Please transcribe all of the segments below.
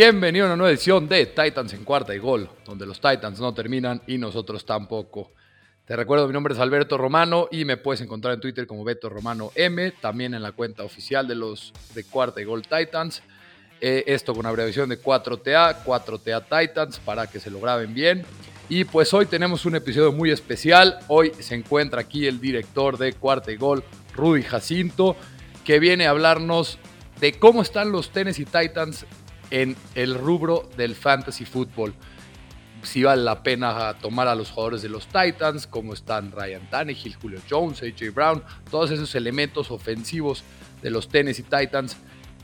Bienvenido a una nueva edición de Titans en cuarta y gol, donde los Titans no terminan y nosotros tampoco. Te recuerdo, mi nombre es Alberto Romano y me puedes encontrar en Twitter como Beto Romano M, también en la cuenta oficial de los de cuarta y gol Titans. Eh, esto con abreviación de 4TA, 4TA Titans, para que se lo graben bien. Y pues hoy tenemos un episodio muy especial. Hoy se encuentra aquí el director de cuarta y gol, Rudy Jacinto, que viene a hablarnos de cómo están los Tennessee Titans en el rubro del fantasy football. Si vale la pena tomar a los jugadores de los Titans, cómo están Ryan Tannehill, Julio Jones, AJ Brown, todos esos elementos ofensivos de los Tennessee Titans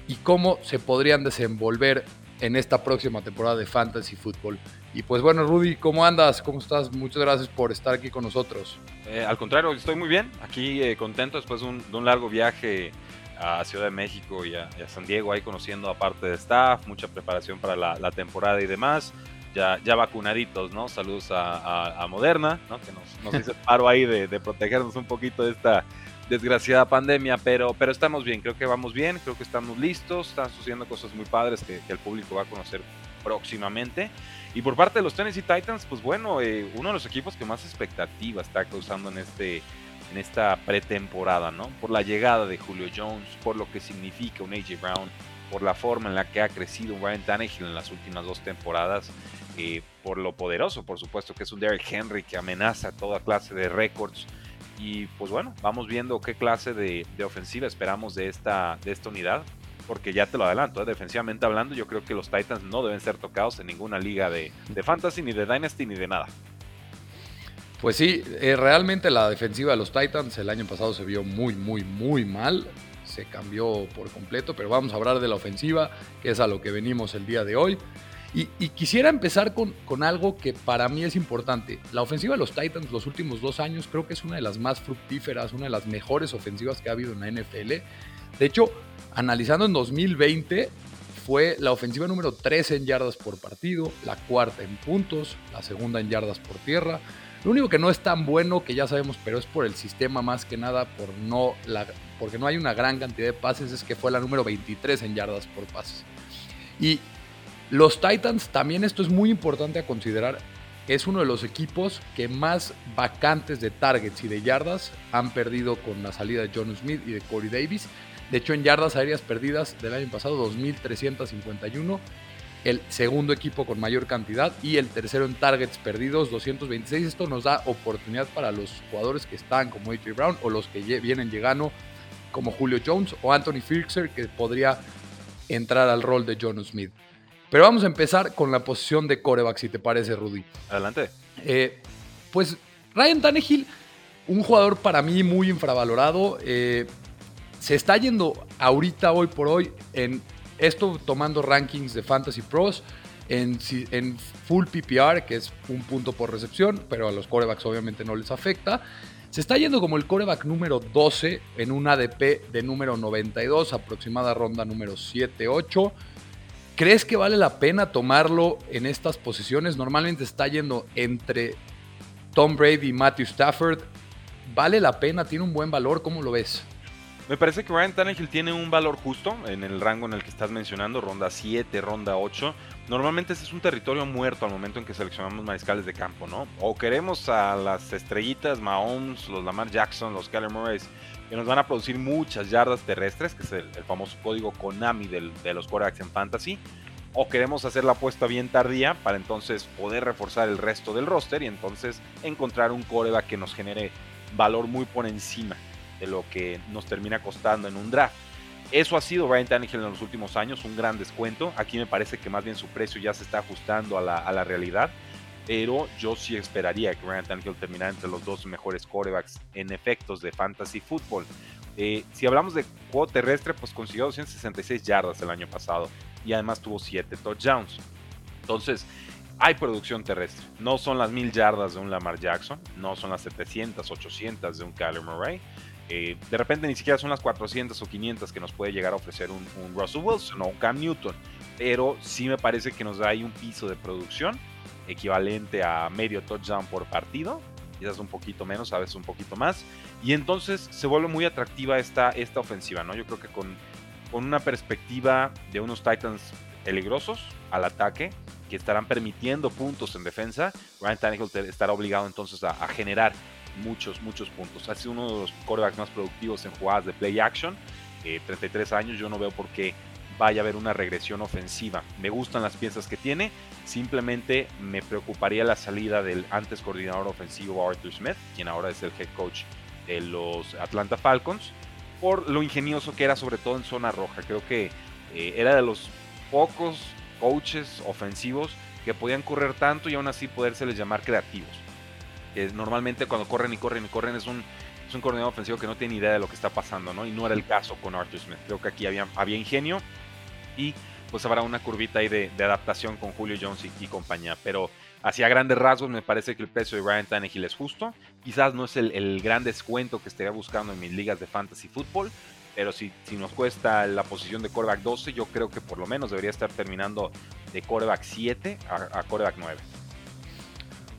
y cómo se podrían desenvolver en esta próxima temporada de fantasy football. Y pues bueno, Rudy, ¿cómo andas? ¿Cómo estás? Muchas gracias por estar aquí con nosotros. Eh, al contrario, estoy muy bien, aquí eh, contento después de un largo viaje a Ciudad de México y a, San Diego, ahí conociendo a parte de staff, mucha preparación para la, temporada y demás. Ya, ya vacunaditos, ¿no? Saludos a, Moderna, ¿no? Que nos, nos hizo paro ahí de, protegernos un poquito de esta desgraciada pandemia, pero, pero estamos bien, creo que vamos bien, creo que estamos listos, están sucediendo cosas muy padres que, el público va a conocer próximamente. Y por parte de los Tennessee Titans, pues bueno, eh, uno de los equipos que más expectativa está causando en este en esta pretemporada, ¿no? Por la llegada de Julio Jones, por lo que significa un AJ Brown, por la forma en la que ha crecido Ryan Tannehill en las últimas dos temporadas, eh, por lo poderoso, por supuesto, que es un Derrick Henry que amenaza toda clase de récords. Y pues bueno, vamos viendo qué clase de, ofensiva esperamos de esta, de esta unidad. Porque ya te lo adelanto, ¿eh? defensivamente hablando, yo creo que los Titans no deben ser tocados en ninguna liga de, de Fantasy, ni de Dynasty, ni de nada. Pues sí, eh, realmente la defensiva de los Titans el año pasado se vio muy, muy, muy mal. Se cambió por completo, pero vamos a hablar de la ofensiva, que es a lo que venimos el día de hoy. Y, quisiera empezar con, con, algo que para mí es importante. La ofensiva de los Titans los últimos dos años creo que es una de las más fructíferas, una de las mejores ofensivas que ha habido en la NFL. De hecho, analizando en 2020, fue la ofensiva número 13 en yardas por partido, la cuarta en puntos, la segunda en yardas por tierra, lo único que no es tan bueno, que ya sabemos, pero es por el sistema más que nada, por no la, porque no hay una gran cantidad de pases, es que fue la número 23 en yardas por pases. Y los Titans, también esto es muy importante a considerar, es uno de los equipos que más vacantes de targets y de yardas han perdido con la salida de John Smith y de Corey Davis. De hecho, en yardas aéreas perdidas del año pasado, 2.351 el segundo equipo con mayor cantidad y el tercero en targets perdidos, 226. Esto nos da oportunidad para los jugadores que están como AJ Brown o los que vienen llegando como Julio Jones o Anthony Firkser que podría entrar al rol de John Smith. Pero vamos a empezar con la posición de coreback, si te parece, Rudy. Adelante. Eh, pues Ryan Tannehill, un jugador para mí muy infravalorado. Eh, se está yendo ahorita, hoy por hoy, en esto tomando rankings de Fantasy Pros en, full PPR, que es un punto por recepción, pero a los corebacks obviamente no les afecta. Se está yendo como el coreback número 12 en un ADP de número 92, aproximada ronda número 7-8. ¿Crees que vale la pena tomarlo en estas posiciones? Normalmente está yendo entre Tom Brady y Matthew Stafford. ¿Vale la pena? ¿Tiene un buen valor? ¿Cómo lo ves? Me parece que Ryan Tannehill tiene un valor justo en el rango en el que estás mencionando, ronda 7, ronda 8. Normalmente ese es un territorio muerto al momento en que seleccionamos mariscales de campo, ¿no? O queremos a las estrellitas Mahomes, los Lamar Jackson, los Kyler Murray, que nos van a producir muchas yardas terrestres, que es el, famoso código Konami de los quarterbacks en fantasy. O queremos hacer la apuesta bien tardía para entonces poder reforzar el resto del roster y entonces encontrar un coreback que nos genere valor muy por encima de lo que nos termina costando en un draft. Eso ha sido Ryan Tannehill en los últimos años, un gran descuento. Aquí me parece que más bien su precio ya se está ajustando a la, realidad. Pero yo sí esperaría que Ryan Tannehill terminara entre los dos mejores quarterbacks en efectos de fantasy football. Eh, si hablamos de juego terrestre, pues consiguió 266 yardas el año pasado y además tuvo 7 touchdowns. Entonces, hay producción terrestre. No son las 1000 yardas de un Lamar Jackson, no son las 700, 800 de un Kyler Murray, eh, de repente ni siquiera son las 400 o 500 que nos puede llegar a ofrecer un, Russell Wilson o un Cam Newton, pero sí me parece que nos da ahí un piso de producción equivalente a medio touchdown por partido, quizás un poquito menos, a veces un poquito más, y entonces se vuelve muy atractiva esta, esta ofensiva, ¿no? Yo creo que con, con una perspectiva de unos Titans peligrosos al ataque, que estarán permitiendo puntos en defensa, Ryan Tannehill estará obligado entonces a, generar muchos, muchos puntos. Ha sido uno de los quarterbacks más productivos en jugadas de play action. 33 eh, años, yo no veo por qué vaya a haber una regresión ofensiva. Me gustan las piezas que tiene, simplemente me preocuparía la salida del antes coordinador ofensivo Arthur Smith, quien ahora es el head coach de los Atlanta Falcons, por lo ingenioso que era sobre todo en zona roja. Creo que eh, era de los pocos coaches ofensivos que podían correr tanto y aún así podérseles llamar creativos. Normalmente cuando corren y corren y corren es un, es un coordinador ofensivo que no tiene idea de lo que está pasando, ¿no? Y no era el caso con Arthur Smith. Creo que aquí había, había ingenio y pues habrá una curvita ahí de, adaptación con Julio Jones y, compañía. Pero hacia grandes rasgos me parece que el precio de Ryan Tannehill es justo. Quizás no es el, gran descuento que estaría buscando en mis ligas de fantasy fútbol, pero si, si nos cuesta la posición de coreback 12, yo creo que por lo menos debería estar terminando de coreback 7 a, a coreback 9.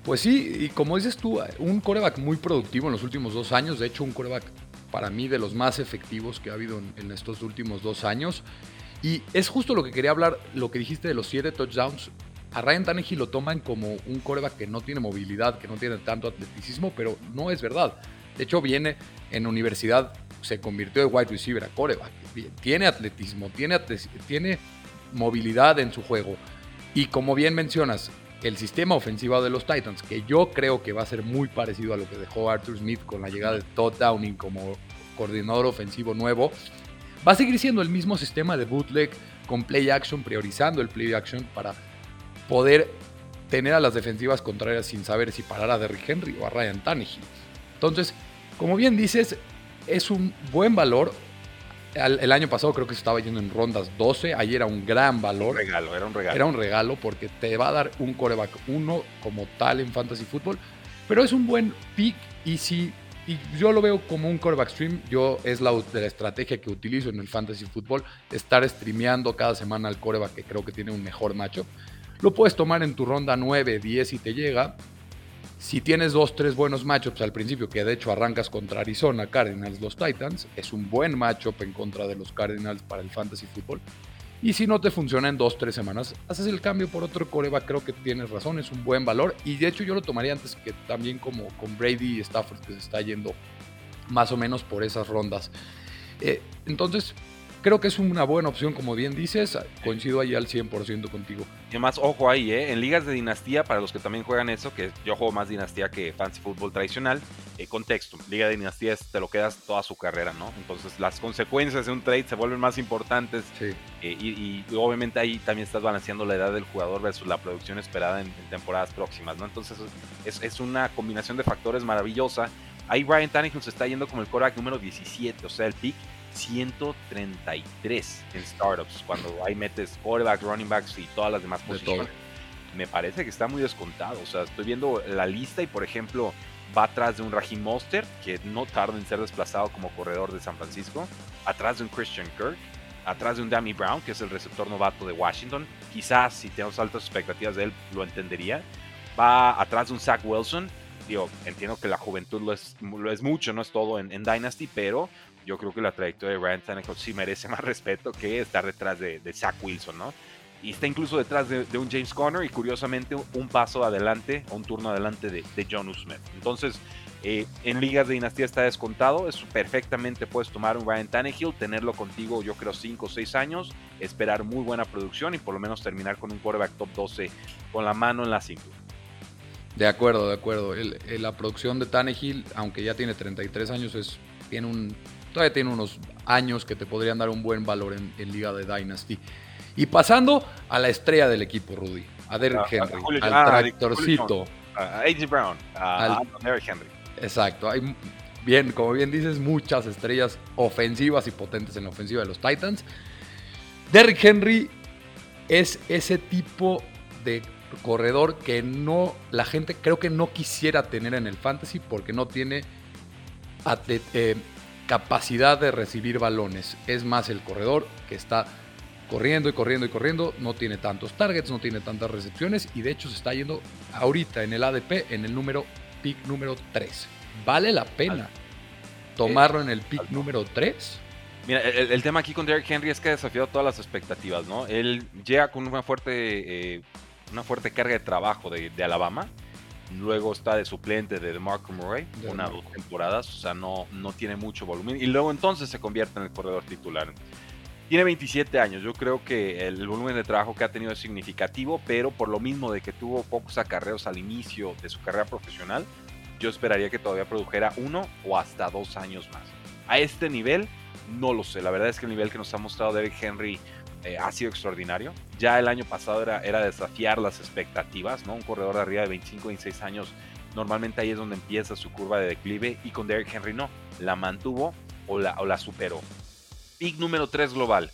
Pues sí, y como dices tú, un coreback muy productivo en los últimos dos años, de hecho un coreback para mí de los más efectivos que ha habido en, estos últimos dos años. Y es justo lo que quería hablar, lo que dijiste de los siete touchdowns. A Ryan Tannehill lo toman como un coreback que no tiene movilidad, que no tiene tanto atleticismo, pero no es verdad. De hecho, viene en universidad se convirtió de wide receiver a coreback. Tiene atletismo, tiene, tiene movilidad en su juego. Y como bien mencionas, el sistema ofensivo de los Titans, que yo creo que va a ser muy parecido a lo que dejó Arthur Smith con la llegada de Todd Downing como coordinador ofensivo nuevo, va a seguir siendo el mismo sistema de bootleg con play action, priorizando el play action para poder tener a las defensivas contrarias sin saber si parar a Derrick Henry o a Ryan Tannehill. Entonces, como bien dices, es un buen valor. El, año pasado creo que se estaba yendo en rondas 12. Ahí era un gran valor. Un regalo, era un regalo. Era un regalo porque te va a dar un coreback 1 como tal en fantasy football. Pero es un buen pick y si y yo lo veo como un coreback stream. Yo es la, de la estrategia que utilizo en el fantasy football. Estar streameando cada semana al coreback que creo que tiene un mejor macho. Lo puedes tomar en tu ronda 9, 10 y te llega. Si tienes dos, tres buenos matchups al principio, que de hecho arrancas contra Arizona, Cardinals, los Titans, es un buen matchup en contra de los Cardinals para el fantasy football. Y si no te funciona en dos, tres semanas, haces el cambio por otro coreback, creo que tienes razón, es un buen valor. Y de hecho yo lo tomaría antes que también como con Brady y Stafford, que se está yendo más o menos por esas rondas. Eh, entonces, creo que es una buena opción, como bien dices. Coincido ahí al 100% contigo. Y además, ojo ahí, ¿eh? en ligas de dinastía, para los que también juegan eso, que yo juego más dinastía que fancy fútbol tradicional, eh, contexto, liga de dinastía es, te lo quedas toda su carrera, ¿no? Entonces las consecuencias de un trade se vuelven más importantes sí. Eh, y, obviamente ahí también estás balanceando la edad del jugador versus la producción esperada en, temporadas próximas, ¿no? Entonces es, es, una combinación de factores maravillosa. Ahí Brian Tannehill se está yendo como el coreback número 17, o sea, el pick 133 en startups, cuando ahí metes quarterback, running backs y todas las demás posiciones. Me parece que está muy descontado. O sea, estoy viendo la lista y, por ejemplo, va atrás de un Raheem Monster, que no tarda en ser desplazado como corredor de San Francisco, atrás de un Christian Kirk, atrás de un Dammy Brown, que es el receptor novato de Washington. Quizás si tenemos altas expectativas de él, lo entendería. Va atrás de un Zach Wilson. Digo, entiendo que la juventud lo es, lo es mucho, no es todo en, en Dynasty, pero yo creo que la trayectoria de Ryan Tannehill sí merece más respeto que estar detrás de, Zach Wilson, ¿no? Y está incluso detrás de, un James Conner y curiosamente un paso adelante, un turno adelante de, de John Usman. Entonces, eh, en ligas de dinastía está descontado, es perfectamente puedes tomar un Ryan Tannehill, tenerlo contigo yo creo 5 o 6 años, esperar muy buena producción y por lo menos terminar con un quarterback top 12 con la mano en la cintura. De acuerdo, de acuerdo. la producción de Tannehill, aunque ya tiene 33 años, es, tiene un todavía tiene unos años que te podrían dar un buen valor en, Liga de Dynasty. Y pasando a la estrella del equipo, Rudy, a Derrick ah, Henry, al ah, tractorcito. A AJ Brown, a, Derrick Henry. Exacto, hay bien, como bien dices, muchas estrellas ofensivas y potentes en la ofensiva de los Titans. Derrick Henry es ese tipo de corredor que no la gente creo que no quisiera tener en el fantasy porque no tiene eh, capacidad de recibir balones. Es más el corredor que está corriendo y corriendo y corriendo, no tiene tantos targets, no tiene tantas recepciones y de hecho se está yendo ahorita en el ADP en el número pick número 3. ¿Vale la pena tomarlo en el pick número 3? Mira, el, tema aquí con Derrick Henry es que ha desafiado todas las expectativas, ¿no? Él llega con una fuerte, eh, una fuerte carga de trabajo de, Alabama. Luego está de suplente de DeMarco Murray, una o dos temporadas, o sea, no, no tiene mucho volumen. Y luego entonces se convierte en el corredor titular. Tiene 27 años, yo creo que el volumen de trabajo que ha tenido es significativo, pero por lo mismo de que tuvo pocos acarreos al inicio de su carrera profesional, yo esperaría que todavía produjera uno o hasta dos años más. A este nivel, no lo sé. La verdad es que el nivel que nos ha mostrado Derek Henry eh, ha sido extraordinario. Ya el año pasado era, era desafiar las expectativas, ¿no? Un corredor de arriba de 25, 26 años, normalmente ahí es donde empieza su curva de declive y con Derek Henry no. La mantuvo o la, o la superó. Pick número 3 global.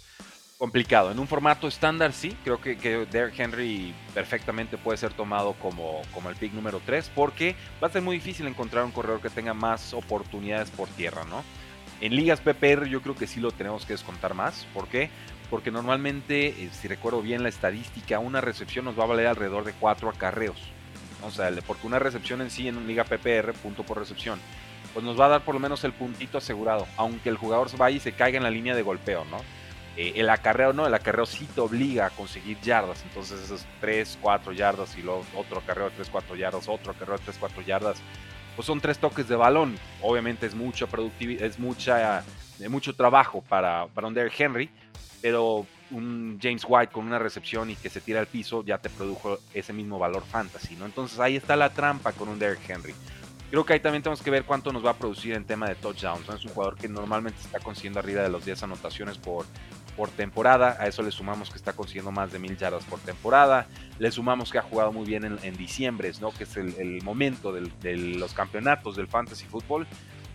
Complicado. En un formato estándar, sí. Creo que, que Derrick Henry perfectamente puede ser tomado como, como el pick número 3 porque va a ser muy difícil encontrar un corredor que tenga más oportunidades por tierra, ¿no? En ligas PPR yo creo que sí lo tenemos que descontar más. ¿Por qué? Porque normalmente, eh, si recuerdo bien la estadística, una recepción nos va a valer alrededor de 4 acarreos. O sea, porque una recepción en sí en una liga PPR, punto por recepción, pues nos va a dar por lo menos el puntito asegurado, aunque el jugador vaya y se caiga en la línea de golpeo, ¿no? Eh, el acarreo no, el acarreo sí te obliga a conseguir yardas, entonces esos 3, 4 yardas y luego otro acarreo de 3, 4 yardas, otro acarreo de 3, 4 yardas, pues son tres toques de balón. Obviamente es mucha productividad, es mucha, eh, mucho trabajo para, para un Derrick Henry, pero un James White con una recepción y que se tira al piso ya te produjo ese mismo valor fantasy, ¿no? Entonces ahí está la trampa con un Derrick Henry. Creo que ahí también tenemos que ver cuánto nos va a producir en tema de touchdowns. Es un jugador que normalmente está consiguiendo arriba de los 10 anotaciones por, por temporada. A eso le sumamos que está consiguiendo más de mil yardas por temporada. Le sumamos que ha jugado muy bien en, diciembre, ¿no? que es el, momento de los campeonatos del fantasy fútbol.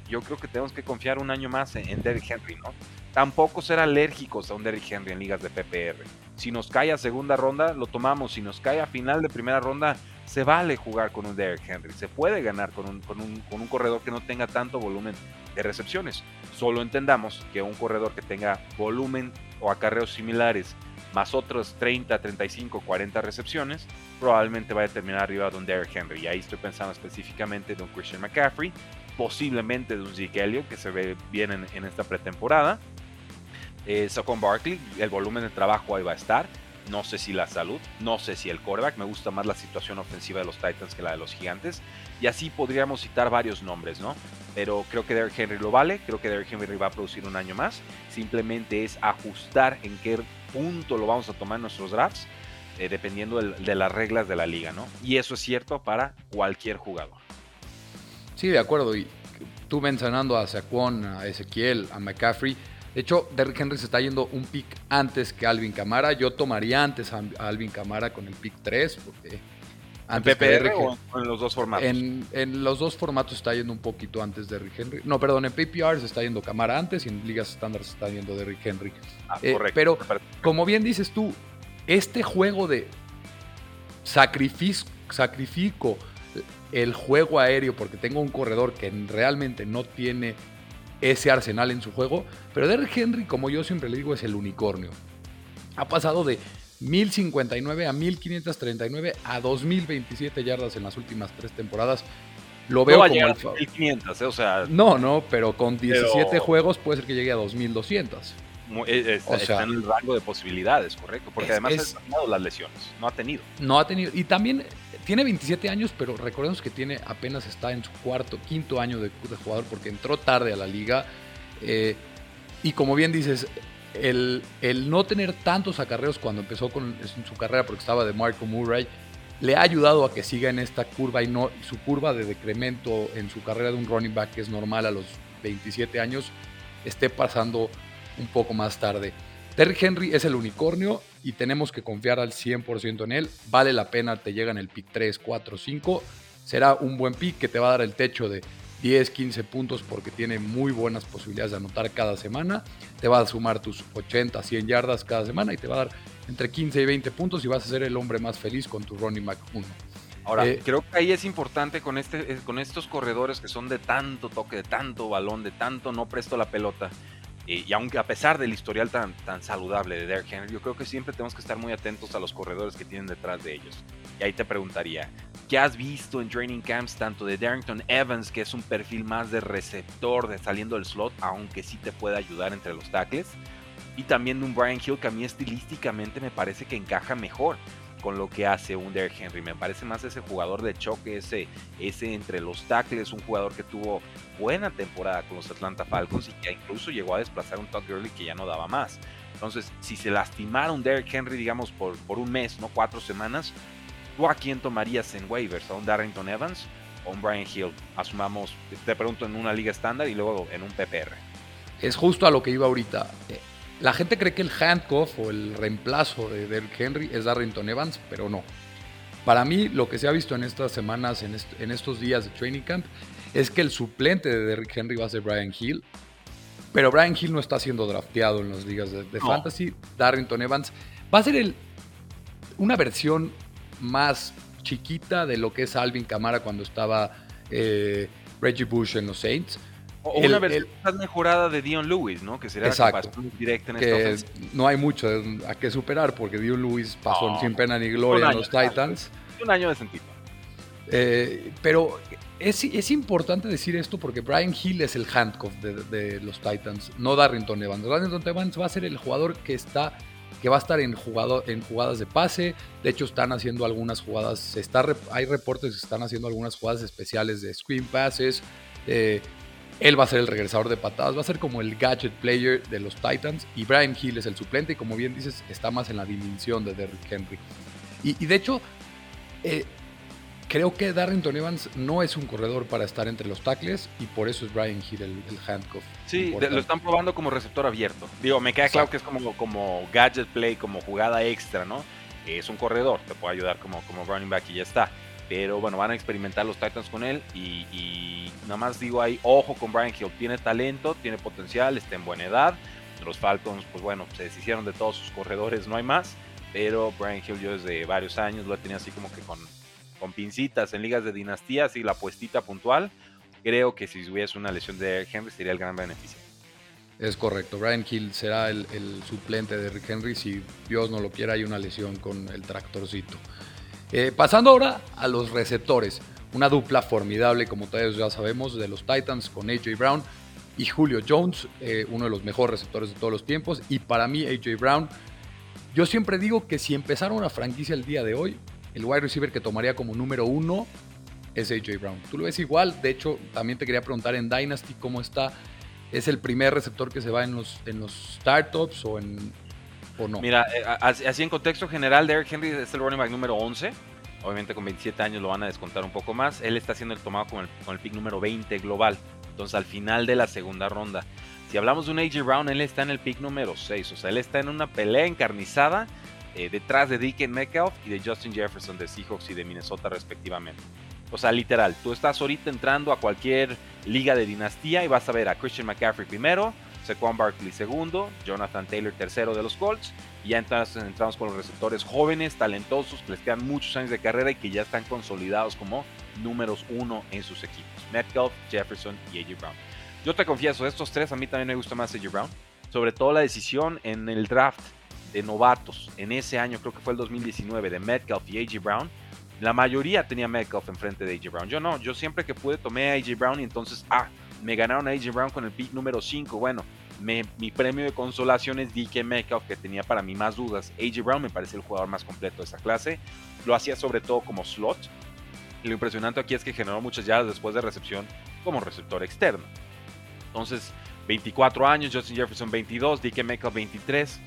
Yo creo que tenemos que confiar un año más en, en Derrick Henry. ¿no? Tampoco ser alérgicos a un Derrick Henry en ligas de PPR. Si nos cae a segunda ronda, lo tomamos. Si nos cae a final de primera ronda, se vale jugar con un Derrick Henry, se puede ganar con un, con un, con un corredor que no tenga tanto volumen de recepciones. Solo entendamos que un corredor que tenga volumen o acarreos similares más otros 30, 35, 40 recepciones, probablemente va a terminar arriba de un Derrick Henry. Y ahí estoy pensando específicamente de un Christian McCaffrey, posiblemente de un Zeke Elliott, que se ve bien en, esta pretemporada. Eh, Saquon Barkley, el volumen de trabajo ahí va a estar. No sé si la salud, no sé si el quarterback. Me gusta más la situación ofensiva de los Titans que la de los Gigantes. Y así podríamos citar varios nombres, ¿no? Pero creo que Derrick Henry lo vale. Creo que Derrick Henry va a producir un año más. Simplemente es ajustar en qué punto lo vamos a tomar en nuestros drafts, eh, dependiendo de las reglas de la liga, ¿no? Y eso es cierto para cualquier jugador. Sí, de acuerdo. Y tú mencionando a Saquon, a Ezequiel, a McCaffrey de hecho, Derrick Henry se está yendo un pick antes que Alvin Camara. Yo tomaría antes a Alvin Camara con el pick 3, porque ¿En PPR o en los dos formatos? En, los dos formatos está yendo un poquito antes de Derrick Henry. No, perdón, en PPR se está yendo Camara antes y en ligas estándar se está yendo Derrick Henry. Ah, eh, correcto. Pero, como bien dices tú, este juego de sacrifico el juego aéreo porque tengo un corredor que realmente no tiene ese arsenal en su juego. Pero Derrick Henry, como yo siempre le digo, es el unicornio. Ha pasado de 1059 a 1539 a 2027 yardas en las últimas tres temporadas. Lo veo como el 1500, ¿eh? o sea, no, no, pero con 17 juegos puede ser que llegue a 2200. Eh, está en el rango de posibilidades, correcto, porque además ha tenido las lesiones, no ha tenido. No ha tenido, y también tiene 27 años, pero recordemos que tiene apenas está en su cuarto, quinto año de, jugador porque entró tarde a la liga. Eh, y como bien dices, el, el, no tener tantos acarreos cuando empezó con su carrera porque estaba de Marco Murray le ha ayudado a que siga en esta curva y no su curva de decremento en su carrera de un running back que es normal a los 27 años esté pasando un poco más tarde. Terry Henry es el unicornio y tenemos que confiar al 100% en él. Vale la pena, te llega en el pick 3, 4, 5. Será un buen pick que te va a dar el techo de 10, 15 puntos porque tiene muy buenas posibilidades de anotar cada semana. Te va a sumar tus 80, 100 yardas cada semana y te va a dar entre 15 y 20 puntos y vas a ser el hombre más feliz con tu running back 1. Ahora, eh, creo que ahí es importante con, este, con estos corredores que son de tanto toque, de tanto balón, de tanto no presto la pelota Eh, y aunque a pesar del historial tan, tan saludable de Derrick Henry, yo creo que siempre tenemos que estar muy atentos a los corredores que tienen detrás de ellos. Y ahí te preguntaría, ¿qué has visto en training camps tanto de Darrington Evans, que es un perfil más de receptor, de saliendo del slot, aunque sí te puede ayudar entre los tackles? Y también de un Brian Hill que a mí estilísticamente me parece que encaja mejor con lo que hace un Derrick Henry. Me parece más ese jugador de choque, ese, ese entre los tackles, un jugador que tuvo buena temporada con los Atlanta Falcons y que incluso llegó a desplazar un Todd Gurley que ya no daba más. Entonces, si se lastimara un Derrick Henry, digamos, por, por un mes, no cuatro semanas, ¿tú a quién tomarías en waivers? ¿A un Darrington Evans o un Brian Hill? Asumamos, te pregunto en una liga estándar y luego en un PPR. Es justo a lo que iba ahorita. La gente cree que el handcuff o el reemplazo de Derrick Henry es Darrington Evans, pero no. Para mí, lo que se ha visto en estas semanas, en, estos días de training camp, es que el suplente de Derrick Henry va a ser Brian Hill. Pero Brian Hill no está siendo drafteado en las ligas de, fantasy. Darrington Evans va a ser el, una versión más chiquita de lo que es Alvin Kamara cuando estaba eh, Reggie Bush en los Saints. O una versión más mejorada de Dion Lewis, ¿no? Que sería exacto, directa en que No hay mucho a qué superar porque Dion Lewis pasó sin pena ni gloria en los Titans. Un año de sentido. Eh, pero es, es, importante decir esto porque Brian Hill es el handcuff de, los Titans, no Darrington Evans. Darrington Evans va a ser el jugador que está que va a estar en, jugado, en jugadas de pase. De hecho, están haciendo algunas jugadas. Está, hay reportes que están haciendo algunas jugadas especiales de screen passes. Eh, él va a ser el regresador de patadas, va a ser como el gadget player de los Titans y Brian Hill es el suplente y como bien dices, está más en la dimensión de Derrick Henry. Y, de hecho, eh, creo que Darrington Evans no es un corredor para estar entre los tackles y por eso es Brian Hill el, handcuff. Sí, lo están probando como receptor abierto. Digo, me queda claro que es como, como gadget play, como jugada extra, ¿no? Es un corredor, te puede ayudar como, como running back y ya está. Pero bueno, van a experimentar los Titans con él y, nada más digo ahí, ojo con Brian Hill, tiene talento, tiene potencial, está en buena edad. Los Falcons, pues bueno, se deshicieron de todos sus corredores, no hay más. Pero Brian Hill yo desde varios años lo tenía así como que con, con pincitas en ligas de dinastía, así la puestita puntual. Creo que si hubiese una lesión de Henry sería el gran beneficio. Es correcto, Brian Hill será el, el suplente de Rick Henry si Dios no lo quiera hay una lesión con el tractorcito. Eh, pasando ahora a los receptores. Una dupla formidable, como todos ya sabemos, de los Titans con AJ Brown y Julio Jones, eh, uno de los mejores receptores de todos los tiempos. Y para mí, AJ Brown, yo siempre digo que si empezara una franquicia el día de hoy, el wide receiver que tomaría como número uno es AJ Brown. Tú lo ves igual, de hecho, también te quería preguntar en Dynasty cómo está. ¿Es el primer receptor que se va en los, en los startups o en, Mira, eh, así en contexto general, Derrick Henry es el running back número 11. Obviamente con 27 años lo van a descontar un poco más. Él está siendo el tomado con el, con el pick número 20 global. Entonces al final de la segunda ronda. Si hablamos de un AJ Brown, él está en el pick número 6. O sea, él está en una pelea encarnizada eh, detrás de Deacon Metcalf y de Justin Jefferson de Seahawks y de Minnesota respectivamente. O sea, literal, tú estás ahorita entrando a cualquier liga de dinastía y vas a ver a Christian McCaffrey primero, Saquon Barkley segundo, Jonathan Taylor tercero de los Colts. Y ya entramos, con los receptores jóvenes, talentosos, que les quedan muchos años de carrera y que ya están consolidados como números uno en sus equipos. Metcalf, Jefferson y AJ Brown. Yo te confieso, estos tres a mí también me gusta más AJ Brown. Sobre todo la decisión en el draft de novatos en ese año, creo que fue el 2019, de Metcalf y AJ Brown. La mayoría tenía Metcalf enfrente de AJ Brown. Yo no, yo siempre que pude tomé a AJ Brown y entonces, ah, me ganaron a AJ Brown con el pick número 5. Bueno, mi premio de consolación es DK Metcalf, que tenía para mí más dudas. AJ Brown me parece el jugador más completo de esa clase. Lo hacía sobre todo como slot. Lo impresionante aquí es que generó muchas yardas después de recepción como receptor externo. Entonces, 24 años, Justin Jefferson 22, DK Metcalf 23.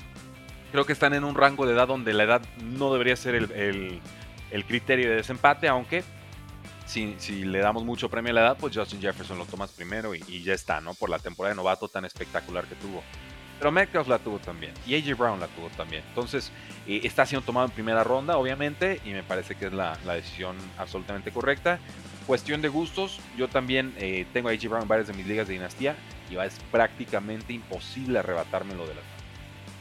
Creo que están en un rango de edad donde la edad no debería ser el criterio de desempate, aunque si, le damos mucho premio a la edad, pues Justin Jefferson lo tomas primero y, ya está, ¿no? Por la temporada de novato tan espectacular que tuvo. Pero Metcalf la tuvo también y AJ Brown la tuvo también. Entonces, eh, está siendo tomado en primera ronda, obviamente, y me parece que es la, decisión absolutamente correcta. Cuestión de gustos, yo también eh, tengo a AJ Brown en varias de mis ligas de dinastía y es prácticamente imposible arrebatármelo de la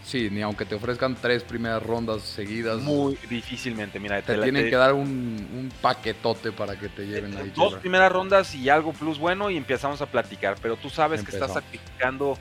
Sí, ni aunque te ofrezcan tres primeras rondas seguidas. Muy difícilmente, mira. Te, tienen que dar un, paquetote para que te lleven ahí. Dos primeras rondas y algo plus bueno y empezamos a platicar. Pero tú sabes que estás sacrificando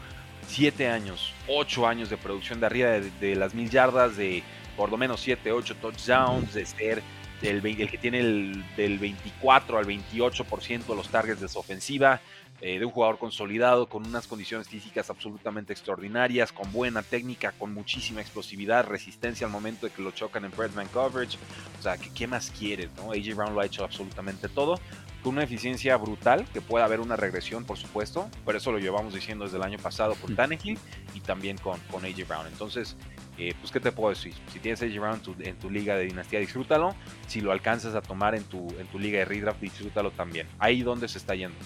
siete años, ocho años de producción de arriba de, las mil yardas, de por lo menos siete, ocho touchdowns, de ser el, el que tiene el, del 24 al 28% de los targets de su ofensiva, eh, de un jugador consolidado, con unas condiciones físicas absolutamente extraordinarias, con buena técnica, con muchísima explosividad, resistencia al momento de que lo chocan en press man coverage. O sea, ¿qué, más quieres? No? AJ Brown lo ha hecho absolutamente todo, con una eficiencia brutal, que puede haber una regresión, por supuesto, pero eso lo llevamos diciendo desde el año pasado con Tannehill y también con, con AJ Brown. Entonces, eh, pues, ¿qué te puedo decir? Si tienes AJ Brown en tu, liga de dinastía, disfrútalo. Si lo alcanzas a tomar en tu, en tu liga de redraft, disfrútalo también. Ahí donde se está yendo.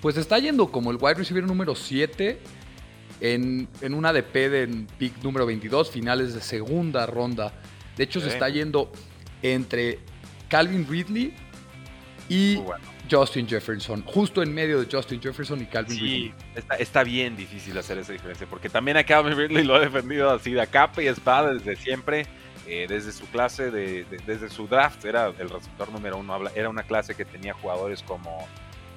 Pues está yendo como el wide receiver número 7 en, en un ADP de pick número 22, finales de segunda ronda. De hecho, se está yendo entre Calvin Ridley y Justin Jefferson, justo en medio de Justin Jefferson y Calvin Ridley. Está, está, bien difícil hacer esa diferencia, porque también a Calvin Ridley lo ha defendido así de capa y espada desde siempre. Eh, desde su clase, de, desde su draft, era el receptor número uno. Era una clase que tenía jugadores como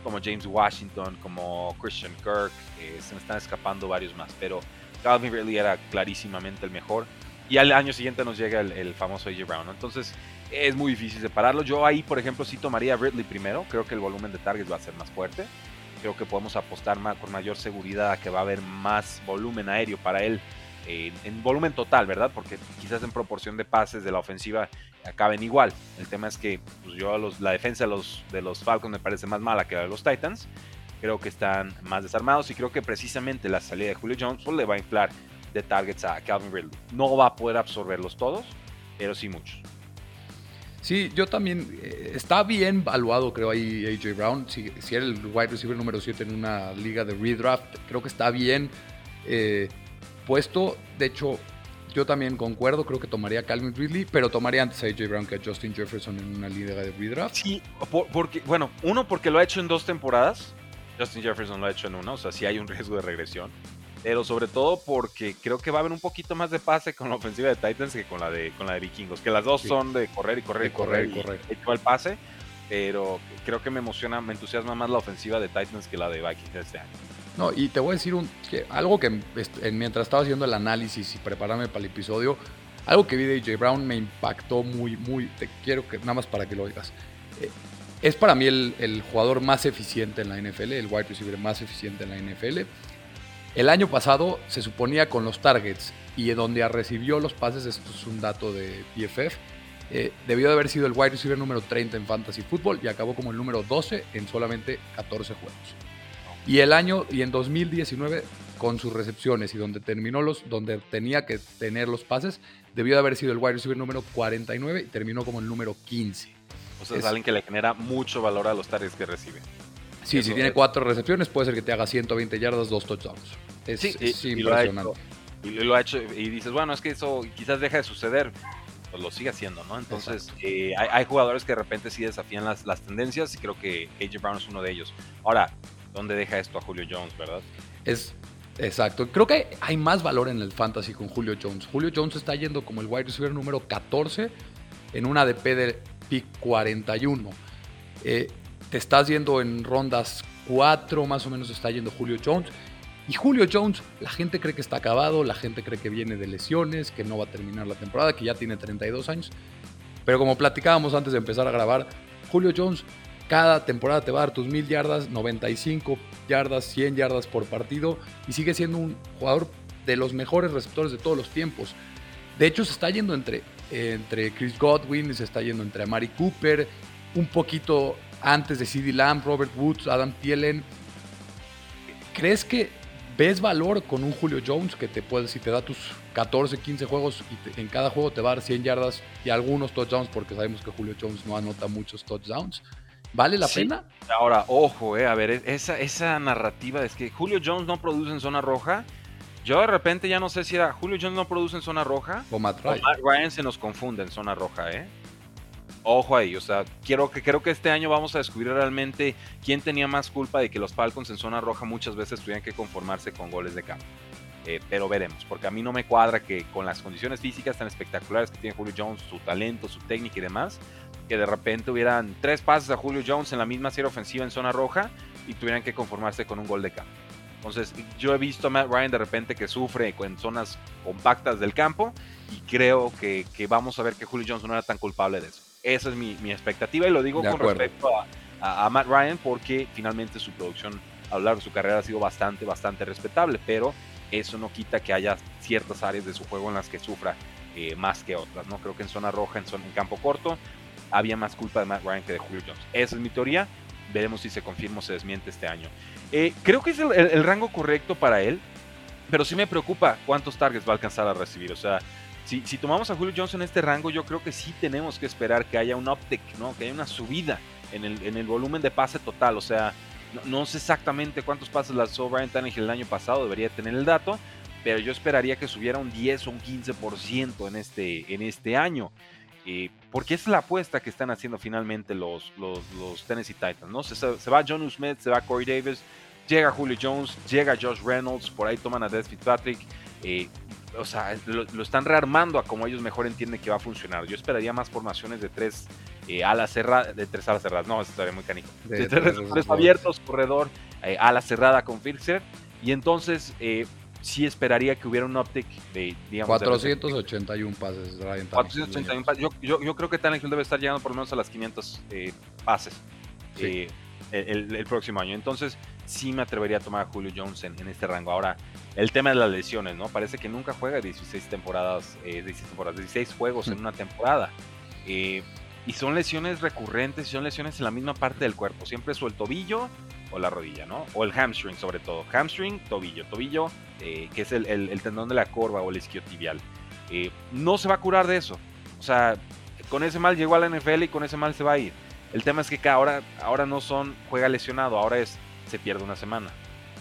como James Washington, como Christian Kirk, eh, se me están escapando varios más, pero Calvin Ridley era clarísimamente el mejor. Y al año siguiente nos llega el, famoso AJ Brown. Entonces es muy difícil separarlo. Yo ahí, por ejemplo, sí tomaría Ridley primero. Creo que el volumen de targets va a ser más fuerte. Creo que podemos apostar más, con mayor seguridad a que va a haber más volumen aéreo para él en volumen total, ¿verdad? Porque quizás en proporción de pases de la ofensiva acaben igual. El tema es que pues, yo la defensa de los, de los Falcons me parece más mala que la de los Titans. Creo que están más desarmados y creo que precisamente la salida de Julio Jones pues, le va a inflar de targets a Calvin Ridley. No va a poder absorberlos todos, pero sí muchos. Sí, yo también. Eh, está bien valuado, creo, ahí AJ Brown. Si, si era el wide receiver número 7 en una liga de redraft, creo que está bien eh, puesto. De hecho, yo también concuerdo, creo que tomaría a Calvin Ridley, pero tomaría antes a AJ Brown que a Justin Jefferson en una liga de redraft. Sí, porque, bueno, uno porque lo ha hecho en dos temporadas, Justin Jefferson lo ha hecho en una, o sea, sí hay un riesgo de regresión, pero sobre todo porque creo que va a haber un poquito más de pase con la ofensiva de Titans que con la de, con la de Vikingos, que las dos son de correr y correr y correr, y correr, y el pase, pero creo que me emociona, me entusiasma más la ofensiva de Titans que la de Vikings este año. No, y te voy a decir un, algo que mientras estaba haciendo el análisis y prepararme para el episodio, algo que vi de AJ Brown me impactó muy, muy. Te quiero que nada más para que lo oigas. Eh, es para mí el, jugador más eficiente en la NFL, el wide receiver más eficiente en la NFL. El año pasado se suponía con los targets y donde recibió los pases, esto es un dato de PFF, eh, debió de haber sido el wide receiver número 30 en Fantasy Football y acabó como el número 12 en solamente 14 juegos. Y el año, y en 2019, con sus recepciones y donde terminó los, donde tenía que tener los pases, debió de haber sido el wide receiver número 49 y terminó como el número 15. O sea, es, alguien que le genera mucho valor a los targets que recibe. Sí, si tiene cuatro recepciones, puede ser que te haga 120 yardas, dos touchdowns. Es, sí, impresionante. Y lo, ha hecho, y dices, bueno, es que eso quizás deja de suceder pues lo sigue haciendo, ¿no? Entonces, eh, hay, jugadores que de repente sí desafían las, las tendencias y creo que AJ Brown es uno de ellos. Ahora, ¿Dónde deja esto a Julio Jones, verdad? Es exacto. Creo que hay más valor en el fantasy con Julio Jones. Julio Jones está yendo como el wide receiver número 14 en una ADP de pick 41. Eh, te estás yendo en rondas 4 más o menos está yendo Julio Jones. Y Julio Jones, la gente cree que está acabado, la gente cree que viene de lesiones, que no va a terminar la temporada, que ya tiene 32 años. Pero como platicábamos antes de empezar a grabar, Julio Jones cada temporada te va a dar tus mil yardas, 95 yardas, 100 yardas por partido y sigue siendo un jugador de los mejores receptores de todos los tiempos. De hecho, se está yendo entre, entre Chris Godwin, se está yendo entre Amari Cooper, un poquito antes de CeeDee Lamb, Robert Woods, Adam Thielen. ¿Crees que ves valor con un Julio Jones que te puede, si te da tus 14, 15 juegos y en cada juego te va a dar 100 yardas y algunos touchdowns, porque sabemos que Julio Jones no anota muchos touchdowns? ¿Vale la pena? Ahora, ojo, eh, a ver, esa, esa narrativa es que Julio Jones no produce en zona roja. Yo de repente ya no sé si era Julio Jones no produce en zona roja o Matt Ryan. se nos confunde en zona roja, ¿eh? Ojo ahí, o sea, quiero que, creo que este año vamos a descubrir realmente quién tenía más culpa de que los Falcons en zona roja muchas veces tuvieran que conformarse con goles de campo. Eh, pero veremos, porque a mí no me cuadra que con las condiciones físicas tan espectaculares que tiene Julio Jones, su talento, su técnica y demás, que de repente hubieran tres pases a Julio Jones en la misma serie ofensiva en zona roja y tuvieran que conformarse con un gol de campo. Entonces, yo he visto a Matt Ryan de repente que sufre en zonas compactas del campo y creo que, vamos a ver que Julio Jones no era tan culpable de eso. Esa es mi, expectativa y lo digo con respecto a, Matt Ryan porque finalmente su producción a lo largo de su carrera ha sido bastante, bastante respetable, pero eso no quita que haya ciertas áreas de su juego en las que sufra eh, más que otras. ¿no? Creo que en zona roja, en, zona, en campo corto, había más culpa de Matt Ryan que de Julio Jones. Esa es mi teoría. Veremos si se confirma o se desmiente este año. Eh, creo que es el, rango correcto para él, pero sí me preocupa cuántos targets va a alcanzar a recibir. O sea, si, si tomamos a Julio Jones en este rango, yo creo que sí tenemos que esperar que haya un uptick, ¿no? que haya una subida en el, en el volumen de pase total. O sea, no, sé exactamente cuántos pases lanzó Brian Tannehill el año pasado, debería tener el dato, pero yo esperaría que subiera un 10 o un 15% en este, en este año. Eh, porque es la apuesta que están haciendo finalmente los, los, los Tennessee Titans, ¿no? Se, se, va John Smith, se va Corey Davis, llega Julio Jones, llega Josh Reynolds, por ahí toman a Des Fitzpatrick. Eh, o sea, lo, están rearmando a como ellos mejor entienden que va a funcionar. Yo esperaría más formaciones de tres eh, alas cerradas, de tres alas cerradas, no, eso estaría muy canico. De, tres, abiertos, corredor, eh, ala cerrada con Fixer. Y entonces, eh, sí esperaría que hubiera un uptick de, digamos... 481 pases, 481 pases. Yo, yo, yo, creo que Tannehill debe estar llegando por lo menos a las 500 eh, pases el, el, próximo año. Entonces, sí me atrevería a tomar a Julio Jones en, este rango. Ahora, el tema de las lesiones, ¿no? Parece que nunca juega 16 temporadas, 16 temporadas, 16 juegos en una temporada. Eh, y son lesiones recurrentes, son lesiones en la misma parte del cuerpo. Siempre es o el tobillo o la rodilla, ¿no? O el hamstring sobre todo. Hamstring, tobillo. Tobillo, eh, que es el, tendón de la corva o el isquiotibial. Eh, no se va a curar de eso. O sea, con ese mal llegó a la NFL y con ese mal se va a ir. El tema es que ahora, ahora no son juega lesionado, ahora es se pierde una semana.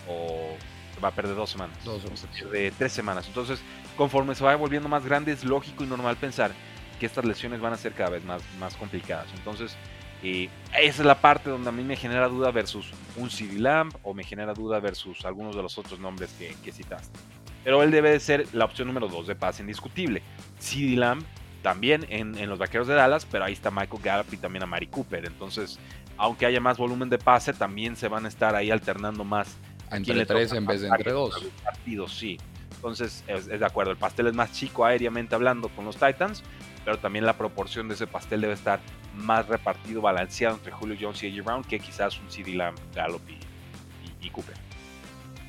O va a perder dos semanas. Dos, se pierde tres semanas. Entonces, conforme se va volviendo más grande, es lógico y normal pensar que estas lesiones van a ser cada vez más, más complicadas. Entonces, eh, esa es la parte donde a mí me genera duda versus un CD Lamb o me genera duda versus algunos de los otros nombres que, que citaste. Pero él debe de ser la opción número dos de pase indiscutible. CD Lamb también en, en, los vaqueros de Dallas, pero ahí está Michael Gallup y también a Mari Cooper. Entonces, aunque haya más volumen de pase, también se van a estar ahí alternando más. Entre tres en vez de entre dos. Partidos, sí. Entonces, es, de acuerdo, el pastel es más chico aéreamente hablando con los Titans, pero también la proporción de ese pastel debe estar más repartido, balanceado entre Julio Jones y AJ Brown que quizás un CD Lamb, Gallup y, Cooper.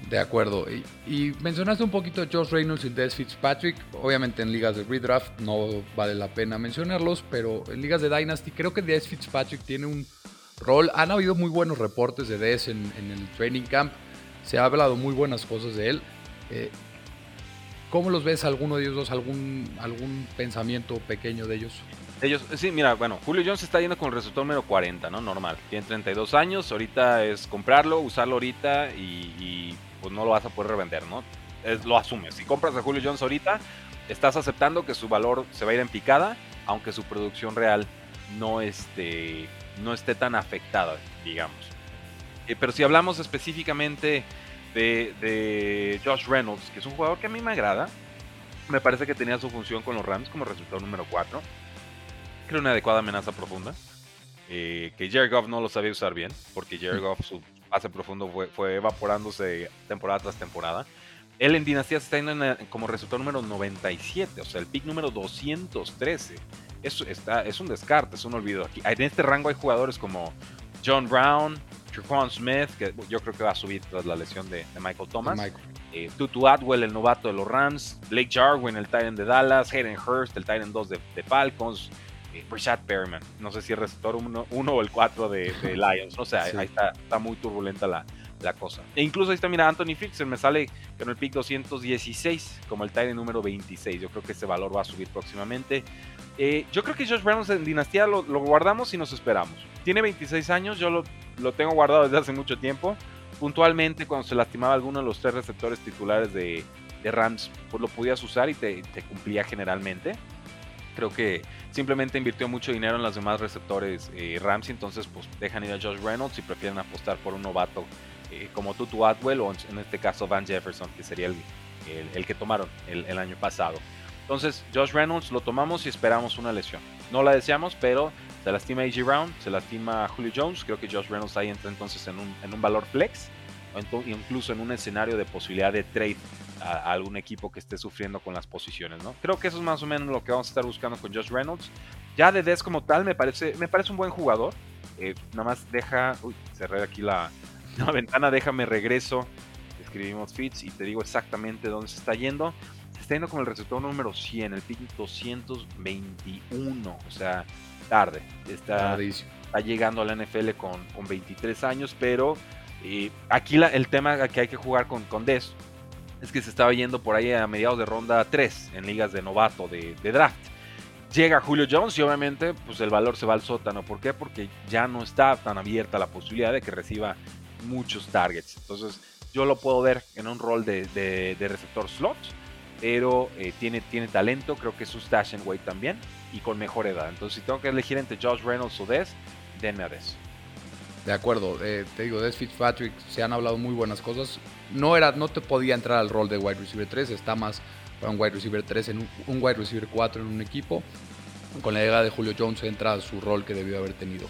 De acuerdo. Y, mencionaste un poquito a Josh Reynolds y Des Fitzpatrick. Obviamente en ligas de redraft no vale la pena mencionarlos, pero en ligas de Dynasty creo que Des Fitzpatrick tiene un rol. Han habido muy buenos reportes de Des en, el training camp. Se ha hablado muy buenas cosas de él. Eh, ¿Cómo los ves alguno de ellos dos? ¿Algún, algún pensamiento pequeño de ellos? Ellos, sí, mira, bueno, Julio Jones está yendo con el receptor número 40, ¿no? Normal. Tiene 32 años, ahorita es comprarlo, usarlo ahorita y, pues no lo vas a poder revender, ¿no? Es, lo asumes. Si compras a Julio Jones ahorita, estás aceptando que su valor se va a ir en picada, aunque su producción real no, esté, no esté tan afectada, digamos. Eh, pero si hablamos específicamente de, Josh Reynolds, que es un jugador que a mí me agrada. Me parece que tenía su función con los Rams como resultado número 4. Creo una adecuada amenaza profunda. Eh, que Jared Goff no lo sabía usar bien, porque Jared mm. Goff, su pase profundo fue, evaporándose temporada tras temporada. Él en Dinastía está yendo como resultado número 97, o sea, el pick número 213. Es, está, es un descarte, es un olvido. Aquí, en este rango hay jugadores como John Brown, Trequan Smith, que yo creo que va a subir tras la lesión de, Michael Thomas. Eh, Tutu Atwell, el novato de los Rams. Blake Jarwin, el Titan de Dallas. Hayden Hurst, el Titan 2 de, Falcons. Eh, Rashad Perryman, no sé si el receptor 1 o el 4 de, Lions. No sé, ahí está, está, muy turbulenta la, la, cosa. E incluso ahí está, mira, Anthony Fixer me sale con el pick 216 como el Titan número 26. Yo creo que ese valor va a subir próximamente. Eh, yo creo que Josh Reynolds en Dinastía lo, lo guardamos y nos esperamos. Tiene 26 años, yo lo lo tengo guardado desde hace mucho tiempo. Puntualmente, cuando se lastimaba alguno de los tres receptores titulares de, Rams, pues lo podías usar y te, cumplía generalmente. Creo que simplemente invirtió mucho dinero en los demás receptores eh, Rams, entonces pues dejan ir a Josh Reynolds y prefieren apostar por un novato eh, como Tutu Atwell o en este caso Van Jefferson, que sería el, el, que tomaron el, año pasado. Entonces, Josh Reynolds lo tomamos y esperamos una lesión. No la deseamos, pero se lastima AJ Brown, se lastima Julio Jones. Creo que Josh Reynolds ahí entra entonces en un, en un valor flex. incluso en un escenario de posibilidad de trade a, algún equipo que esté sufriendo con las posiciones, ¿no? Creo que eso es más o menos lo que vamos a estar buscando con Josh Reynolds. Ya de Des como tal me parece, me parece un buen jugador. Eh, nada más deja, uy, cerré aquí la, la ventana, déjame regreso. Escribimos fits y te digo exactamente dónde se está yendo. Se está yendo con el receptor número 100, el pick 221. O sea, tarde. Está, está llegando a la NFL con, con 23 años, pero eh, aquí la, el tema que hay que jugar con, con Des es que se estaba yendo por ahí a mediados de ronda 3 en ligas de novato, de, draft. Llega Julio Jones y obviamente pues el valor se va al sótano. ¿Por qué? Porque ya no está tan abierta la posibilidad de que reciba muchos targets. Entonces yo lo puedo ver en un rol de, receptor slot, pero eh, tiene, tiene talento, creo que es un stash and weight también y con mejor edad. Entonces si tengo que elegir entre Josh Reynolds o Des, denme a Des. De acuerdo, eh, te digo, Des Fitzpatrick, se han hablado muy buenas cosas. No, era, no te podía entrar al rol de wide receiver 3, está más para un wide receiver 3 en un, wide receiver 4 en un equipo. Con la llegada de Julio Jones entra a su rol que debió haber tenido.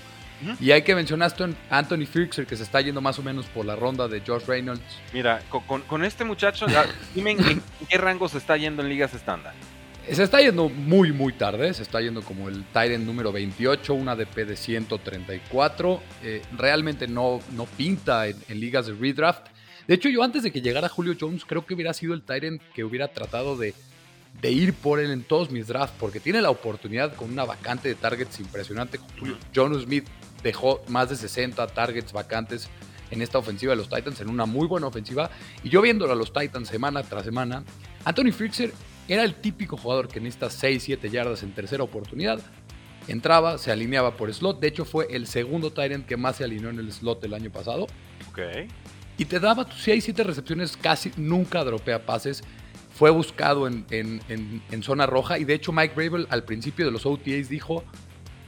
Y hay que mencionar a Anthony Firxer, que se está yendo más o menos por la ronda de Josh Reynolds. Mira, con, este muchacho, dime en, qué rango se está yendo en ligas estándar. Se está yendo muy, muy tarde. Se está yendo como el Tyrant número 28, una DP de 134. Eh, realmente no, no pinta en, ligas de redraft. De hecho, yo antes de que llegara Julio Jones, creo que hubiera sido el Tyrant que hubiera tratado de, ir por él en todos mis drafts, porque tiene la oportunidad con una vacante de targets impresionante. John Smith dejó más de 60 targets vacantes en esta ofensiva de los Titans, en una muy buena ofensiva. Y yo viéndolo a los Titans semana tras semana, Anthony Fixer era el típico jugador que necesita 6-7 yardas en tercera oportunidad. Entraba, se alineaba por slot. De hecho, fue el segundo Tyrant que más se alineó en el slot el año pasado. Ok. Y te daba 6-7 recepciones, casi nunca dropea pases. Fue buscado en, zona roja. Y de hecho, Mike Rabel al principio de los OTAs dijo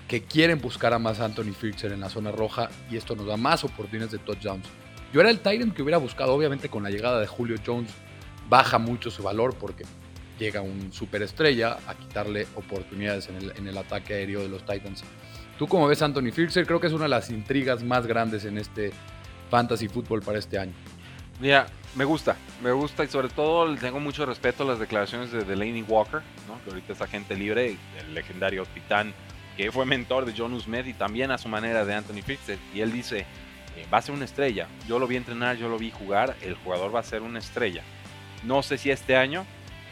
que quieren buscar a más Anthony Fixer en la zona roja. Y esto nos da más oportunidades de touchdowns. Yo era el Tyrant que hubiera buscado, obviamente, con la llegada de Julio Jones. Baja mucho su valor porque llega un superestrella a quitarle oportunidades en el, ataque aéreo de los Titans. ¿Tú cómo ves Anthony Firxer? Creo que es una de las intrigas más grandes en este fantasy fútbol para este año. Mira, me gusta, me gusta y sobre todo tengo mucho respeto a las declaraciones de Delaney Walker, ¿no? que ahorita es agente libre, el legendario titán que fue mentor de John Usmed y también a su manera de Anthony Firxer. Y él dice, eh, va a ser una estrella. Yo lo vi entrenar, yo lo vi jugar, el jugador va a ser una estrella. No sé si este año,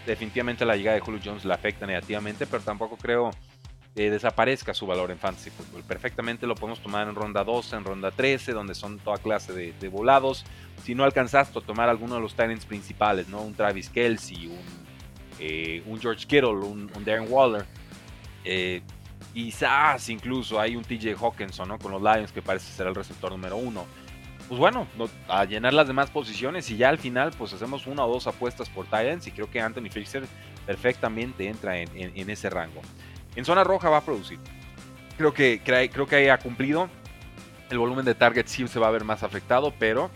definitivamente la llegada de Julio Jones la afecta negativamente, pero tampoco creo que desaparezca su valor en fantasy football. Perfectamente lo podemos tomar en ronda 12, en ronda 13, donde son toda clase de, volados. Si no alcanzaste a tomar alguno de los Titans principales, ¿no? Un Travis Kelsey, un, eh, un George Kittle, un, Darren Waller. Eh, quizás incluso hay un TJ Hawkinson, ¿no? Con los Lions, que parece ser el receptor número uno pues bueno, a llenar las demás posiciones y ya al final pues hacemos una o dos apuestas por Titans y creo que Anthony Fisher perfectamente entra en, ese rango. En zona roja va a producir. Creo que, creo que ha cumplido. El volumen de target sí se va a ver más afectado, pero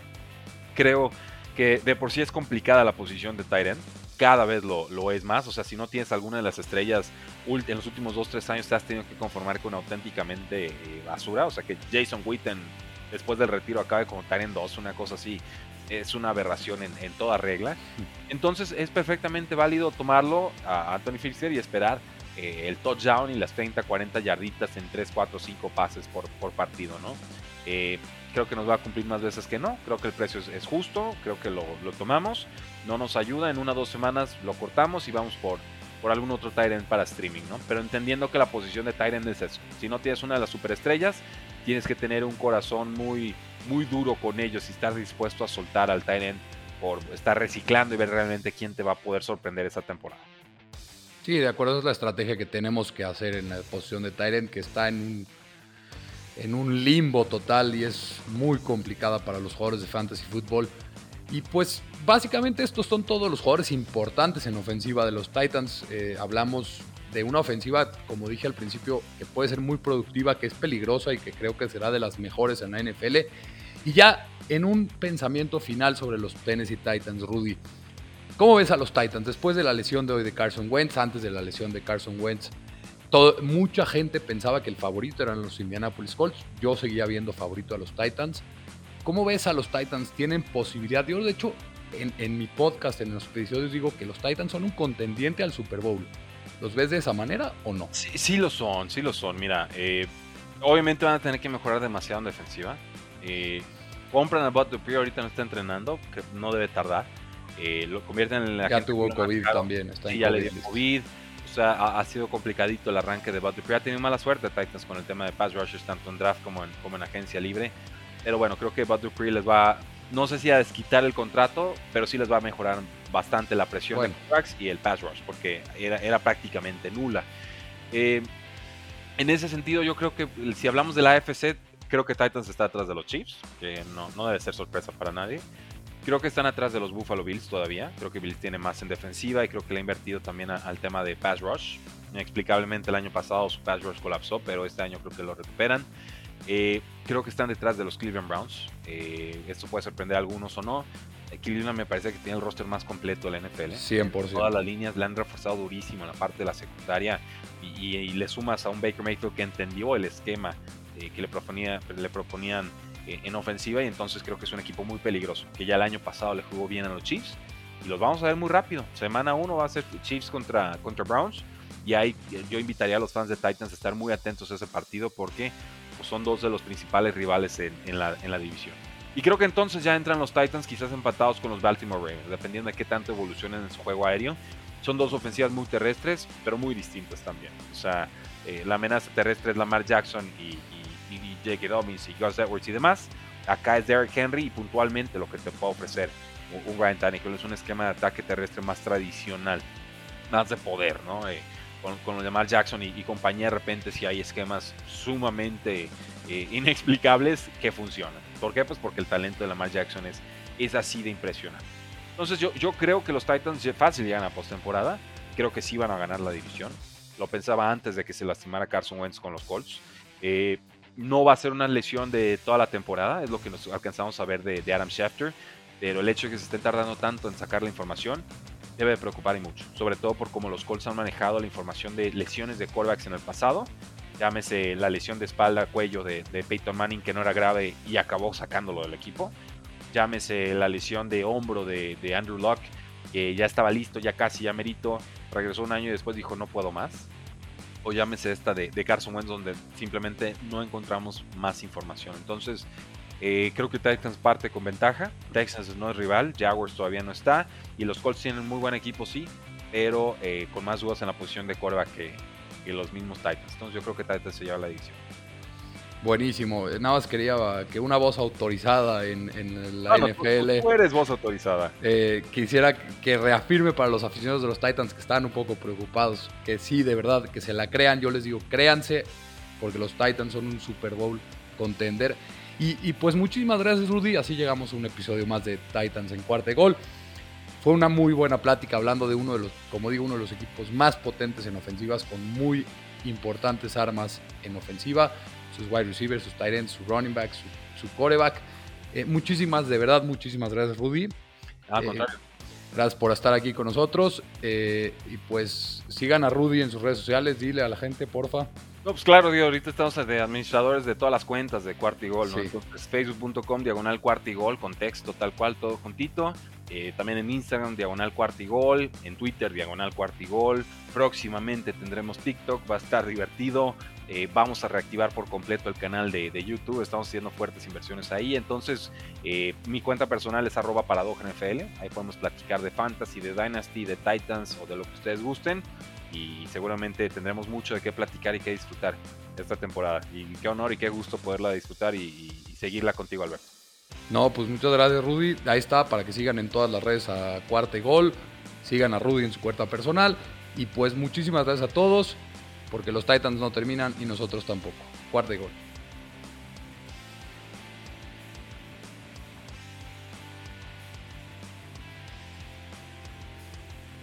creo que de por sí es complicada la posición de Tyrant. Cada vez lo, lo, es más. O sea, si no tienes alguna de las estrellas en los últimos 2-3 años, te has tenido que conformar con auténticamente eh, basura. O sea, que Jason Witten después del retiro acabe como estar en dos, una cosa así. Es una aberración en, toda regla. Entonces es perfectamente válido tomarlo a Anthony Fisher y esperar eh, el touchdown y las 30, 40 yarditas en 3, 4, 5 pases por, por partido, ¿no? Eh, creo que nos va a cumplir más veces que no. Creo que el precio es, justo, creo que lo, lo, tomamos. No nos ayuda, en una o dos semanas lo cortamos y vamos por, por algún otro Tyrant para streaming, ¿no? Pero entendiendo que la posición de Tyrant es eso. Si no tienes una de las superestrellas, tienes que tener un corazón muy, muy duro con ellos y estar dispuesto a soltar al Tyrant por estar reciclando y ver realmente quién te va a poder sorprender esta temporada. Sí, de acuerdo, es la estrategia que tenemos que hacer en la posición de Tyrant, que está en un, en un limbo total y es muy complicada para los jugadores de fantasy fútbol. Y pues básicamente estos son todos los jugadores importantes en ofensiva de los Titans. Eh, hablamos de una ofensiva, como dije al principio, que puede ser muy productiva, que es peligrosa y que creo que será de las mejores en la NFL. Y ya en un pensamiento final sobre los Tennessee Titans, Rudy. ¿Cómo ves a los Titans después de la lesión de hoy de Carson Wentz, antes de la lesión de Carson Wentz? Mucha gente pensaba que el favorito eran los Indianapolis Colts. Yo seguía viendo favorito a los Titans. ¿cómo ves a los Titans? ¿Tienen posibilidad? Yo, de hecho, en, mi podcast, en los episodios, digo que los Titans son un contendiente al Super Bowl. ¿Los ves de esa manera o no? Sí, sí lo son, sí lo son. Mira, eh, obviamente van a tener que mejorar demasiado en defensiva. Eh, compran a Bud Dupree, ahorita no está entrenando, que no debe tardar. Eh, lo convierten en la Ya tuvo COVID también, está sí, ya le dio COVID. O sea, ha, ha, sido complicadito el arranque de Bud Dupree. Ha tenido mala suerte Titans con el tema de pass rushers, tanto en draft como en, como en agencia libre. Pero bueno, creo que Bud Dupree les va, no sé si a desquitar el contrato, pero sí les va a mejorar bastante la presión bueno. de y el pass rush, porque era, era prácticamente nula. Eh, en ese sentido, yo creo que si hablamos de la AFC, creo que Titans está atrás de los Chiefs, que no, no debe ser sorpresa para nadie. Creo que están atrás de los Buffalo Bills todavía. Creo que Bills tiene más en defensiva y creo que le ha invertido también a, al tema de pass rush. Inexplicablemente el año pasado su pass rush colapsó, pero este año creo que lo recuperan. Eh, creo que están detrás de los Cleveland Browns. Eh, esto puede sorprender a algunos o no. Cleveland me parece que tiene el roster más completo de la NFL. 100%. Todas las líneas le han reforzado durísimo en la parte de la secundaria y, y, y le sumas a un Baker Mayfield que entendió el esquema eh, que le, proponía, le proponían eh, en ofensiva y entonces creo que es un equipo muy peligroso, que ya el año pasado le jugó bien a los Chiefs y los vamos a ver muy rápido. Semana 1 va a ser Chiefs contra, contra Browns y ahí yo invitaría a los fans de Titans a estar muy atentos a ese partido porque son dos de los principales rivales en, la, división. Y creo que entonces ya entran los Titans quizás empatados con los Baltimore Ravens, dependiendo de qué tanto evolucionen en su juego aéreo. Son dos ofensivas muy terrestres, pero muy distintas también. O sea, eh, la amenaza terrestre es Lamar Jackson y, y, y J.K. Dobbins y Gus Edwards y demás. Acá es Derrick Henry y puntualmente lo que te puede ofrecer un, un Ryan Tannehill es un esquema de ataque terrestre más tradicional, más de poder, ¿no? Eh, con, con Lamar Jackson y, compañía de repente si hay esquemas sumamente eh, inexplicables que funcionan. ¿Por qué? Pues porque el talento de Lamar Jackson es, es así de impresionante. Entonces yo, yo creo que los Titans fácil llegan a postemporada. Creo que sí van a ganar la división. Lo pensaba antes de que se lastimara Carson Wentz con los Colts. Eh, no va a ser una lesión de toda la temporada, es lo que nos alcanzamos a ver de, de, Adam Schefter. Pero el hecho de que se esté tardando tanto en sacar la información debe de preocupar y mucho. Sobre todo por cómo los Colts han manejado la información de lesiones de quarterbacks en el pasado llámese la lesión de espalda, cuello de, Peyton Manning que no era grave y acabó sacándolo del equipo, llámese la lesión de hombro de, Andrew Locke, que ya estaba listo, ya casi, ya merito, regresó un año y después dijo no puedo más, o llámese esta de, de Carson Wentz donde simplemente no encontramos más información. Entonces, eh, creo que Titans parte con ventaja. Texans no es rival, Jaguars todavía no está. Y los Colts tienen muy buen equipo, sí, pero eh, con más dudas en la posición de quarterback que, que los mismos Titans. Entonces yo creo que Titans se lleva la división. Buenísimo. Nada más quería que una voz autorizada en, en la NFL. Tú, tú, eres voz autorizada. Eh, quisiera que reafirme para los aficionados de los Titans que están un poco preocupados. Que sí, de verdad, que se la crean. Yo les digo, créanse, porque los Titans son un Super Bowl contender. Y, y pues muchísimas gracias, Rudy. Así llegamos a un episodio más de Titans en cuarto gol. Fue una muy buena plática hablando de uno de los, como digo, uno de los equipos más potentes en ofensivas, con muy importantes armas en ofensiva, sus wide receivers, sus tight ends, su running back, su, su coreback. Eh, muchísimas, de verdad, muchísimas gracias, Rudy. Eh, gracias por estar aquí con nosotros. Eh, y pues sigan a Rudy en sus redes sociales, dile a la gente, porfa. No, pues claro, digo, ahorita estamos de administradores de todas las cuentas de Cuarto y Gol, ¿no? Sí. Entonces, facebook.com, diagonal Cuarto y Gol, con texto tal cual, todo juntito. Eh, también en Instagram, diagonal Cuartigol, en Twitter, diagonal Cuartigol. Próximamente tendremos TikTok, va a estar divertido. Eh, vamos a reactivar por completo el canal de, de, YouTube, estamos haciendo fuertes inversiones ahí. Entonces, eh, mi cuenta personal es arroba NFL. Ahí podemos platicar de Fantasy, de Dynasty, de Titans o de lo que ustedes gusten. Y seguramente tendremos mucho de qué platicar y qué disfrutar esta temporada. Y qué honor y qué gusto poderla disfrutar y, seguirla contigo, Alberto. No, pues muchas gracias Rudy. Ahí está, para que sigan en todas las redes a Cuarta y Gol. Sigan a Rudy en su cuenta personal. Y pues muchísimas gracias a todos, porque los Titans no terminan y nosotros tampoco. Cuarta y Gol.